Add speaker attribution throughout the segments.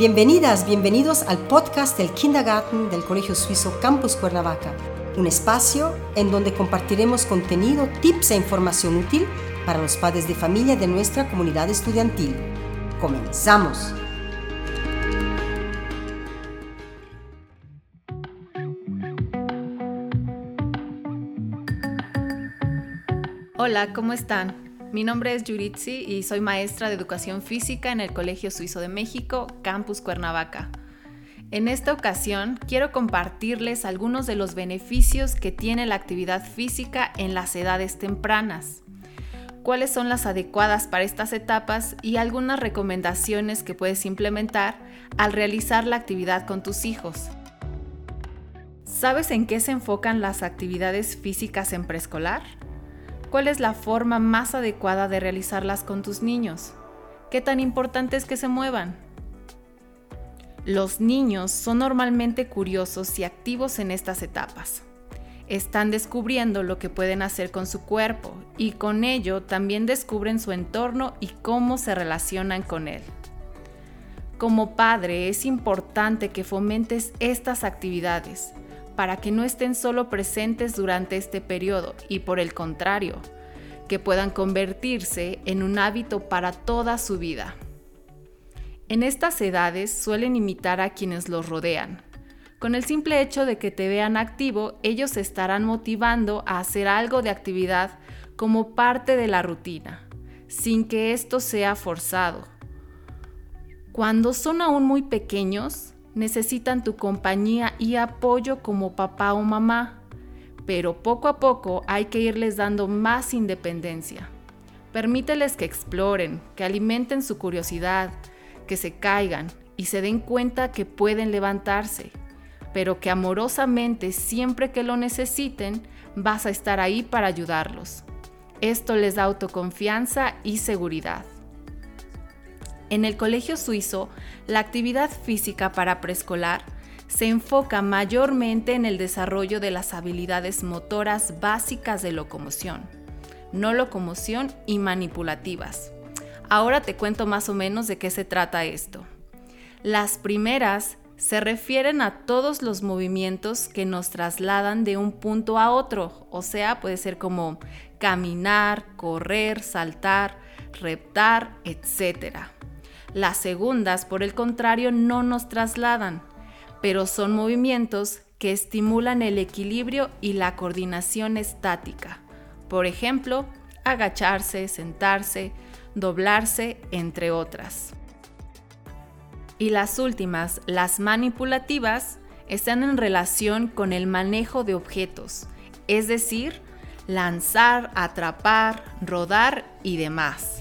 Speaker 1: Bienvenidas, bienvenidos al podcast del Kindergarten del Colegio Suizo Campus Cuernavaca, un espacio en donde compartiremos contenido, tips e información útil para los padres de familia de nuestra comunidad estudiantil. ¡Comenzamos!
Speaker 2: Hola, ¿cómo están? Mi nombre es Yuritsi y soy maestra de educación física en el Colegio Suizo de México, Campus Cuernavaca. En esta ocasión quiero compartirles algunos de los beneficios que tiene la actividad física en las edades tempranas, cuáles son las adecuadas para estas etapas y algunas recomendaciones que puedes implementar al realizar la actividad con tus hijos. ¿Sabes en qué se enfocan las actividades físicas en preescolar? ¿Cuál es la forma más adecuada de realizarlas con tus niños? ¿Qué tan importante es que se muevan? Los niños son normalmente curiosos y activos en estas etapas. Están descubriendo lo que pueden hacer con su cuerpo y con ello también descubren su entorno y cómo se relacionan con él. Como padre es importante que fomentes estas actividades para que no estén solo presentes durante este periodo y por el contrario, que puedan convertirse en un hábito para toda su vida. En estas edades suelen imitar a quienes los rodean. Con el simple hecho de que te vean activo, ellos se estarán motivando a hacer algo de actividad como parte de la rutina, sin que esto sea forzado. Cuando son aún muy pequeños, necesitan tu compañía y apoyo como papá o mamá, pero poco a poco hay que irles dando más independencia. Permíteles que exploren, que alimenten su curiosidad, que se caigan y se den cuenta que pueden levantarse, pero que amorosamente siempre que lo necesiten vas a estar ahí para ayudarlos. Esto les da autoconfianza y seguridad. En el colegio suizo, la actividad física para preescolar se enfoca mayormente en el desarrollo de las habilidades motoras básicas de locomoción, no locomoción y manipulativas. Ahora te cuento más o menos de qué se trata esto. Las primeras se refieren a todos los movimientos que nos trasladan de un punto a otro, o sea, puede ser como caminar, correr, saltar, reptar, etc. Las segundas, por el contrario, no nos trasladan, pero son movimientos que estimulan el equilibrio y la coordinación estática. Por ejemplo, agacharse, sentarse, doblarse, entre otras. Y las últimas, las manipulativas, están en relación con el manejo de objetos, es decir, lanzar, atrapar, rodar y demás.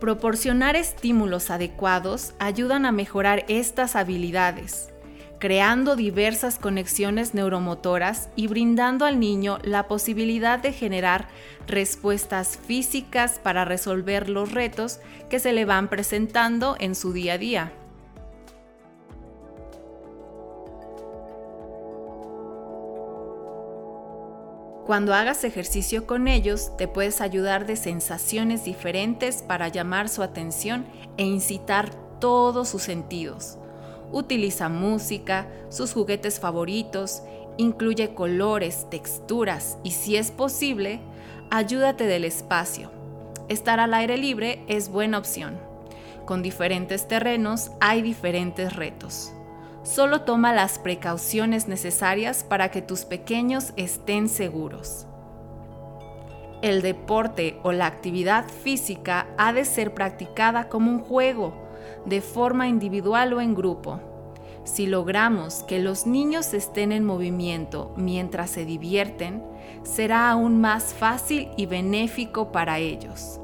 Speaker 2: Proporcionar estímulos adecuados ayudan a mejorar estas habilidades, creando diversas conexiones neuromotoras y brindando al niño la posibilidad de generar respuestas físicas para resolver los retos que se le van presentando en su día a día. Cuando hagas ejercicio con ellos, te puedes ayudar de sensaciones diferentes para llamar su atención e incitar todos sus sentidos. Utiliza música, sus juguetes favoritos, incluye colores, texturas y si es posible, ayúdate del espacio. Estar al aire libre es buena opción. Con diferentes terrenos hay diferentes retos. Solo toma las precauciones necesarias para que tus pequeños estén seguros. El deporte o la actividad física ha de ser practicada como un juego, de forma individual o en grupo. Si logramos que los niños estén en movimiento mientras se divierten, será aún más fácil y benéfico para ellos.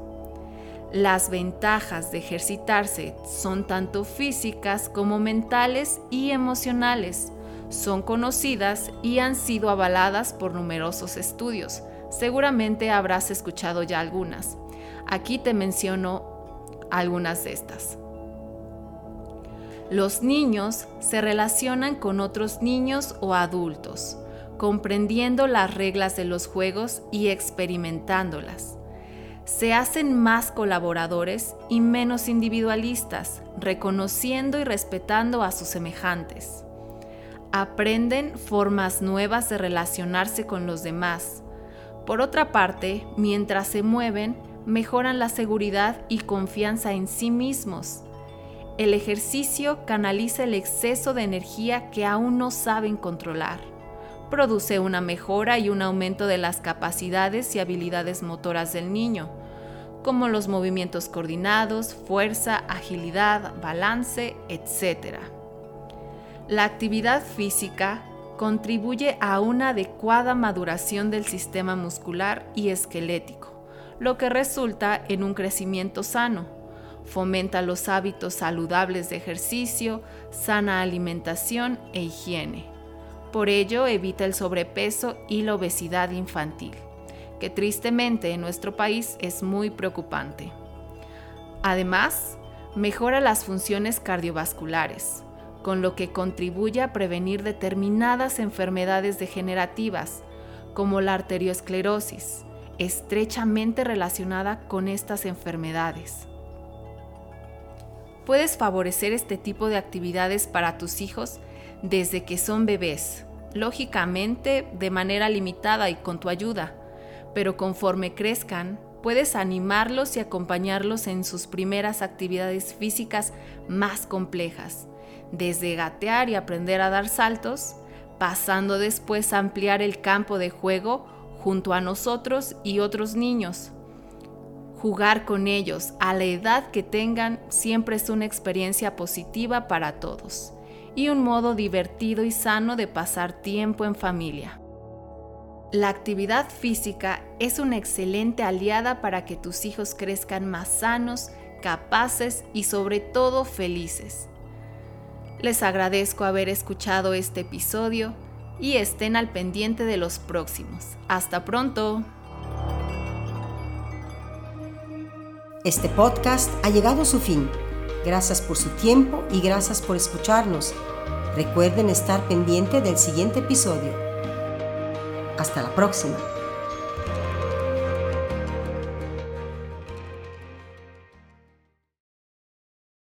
Speaker 2: Las ventajas de ejercitarse son tanto físicas como mentales y emocionales. Son conocidas y han sido avaladas por numerosos estudios. Seguramente habrás escuchado ya algunas. Aquí te menciono algunas de estas. Los niños se relacionan con otros niños o adultos, comprendiendo las reglas de los juegos y experimentándolas se hacen más colaboradores y menos individualistas, reconociendo y respetando a sus semejantes. Aprenden formas nuevas de relacionarse con los demás. Por otra parte, mientras se mueven, mejoran la seguridad y confianza en sí mismos. El ejercicio canaliza el exceso de energía que aún no saben controlar. Produce una mejora y un aumento de las capacidades y habilidades motoras del niño, como los movimientos coordinados, fuerza, agilidad, balance, etc. La actividad física contribuye a una adecuada maduración del sistema muscular y esquelético, lo que resulta en un crecimiento sano. Fomenta los hábitos saludables de ejercicio, sana alimentación e higiene. Por ello evita el sobrepeso y la obesidad infantil que tristemente en nuestro país es muy preocupante. Además, mejora las funciones cardiovasculares, con lo que contribuye a prevenir determinadas enfermedades degenerativas, como la arteriosclerosis, estrechamente relacionada con estas enfermedades. Puedes favorecer este tipo de actividades para tus hijos desde que son bebés, lógicamente de manera limitada y con tu ayuda, pero conforme crezcan, puedes animarlos y acompañarlos en sus primeras actividades físicas más complejas, desde gatear y aprender a dar saltos, pasando después a ampliar el campo de juego junto a nosotros y otros niños. Jugar con ellos a la edad que tengan siempre es una experiencia positiva para todos y un modo divertido y sano de pasar tiempo en familia. La actividad física es una excelente aliada para que tus hijos crezcan más sanos, capaces y sobre todo felices. Les agradezco haber escuchado este episodio y estén al pendiente de los próximos. Hasta pronto.
Speaker 1: Este podcast ha llegado a su fin. Gracias por su tiempo y gracias por escucharnos. Recuerden estar pendiente del siguiente episodio. Hasta la próxima.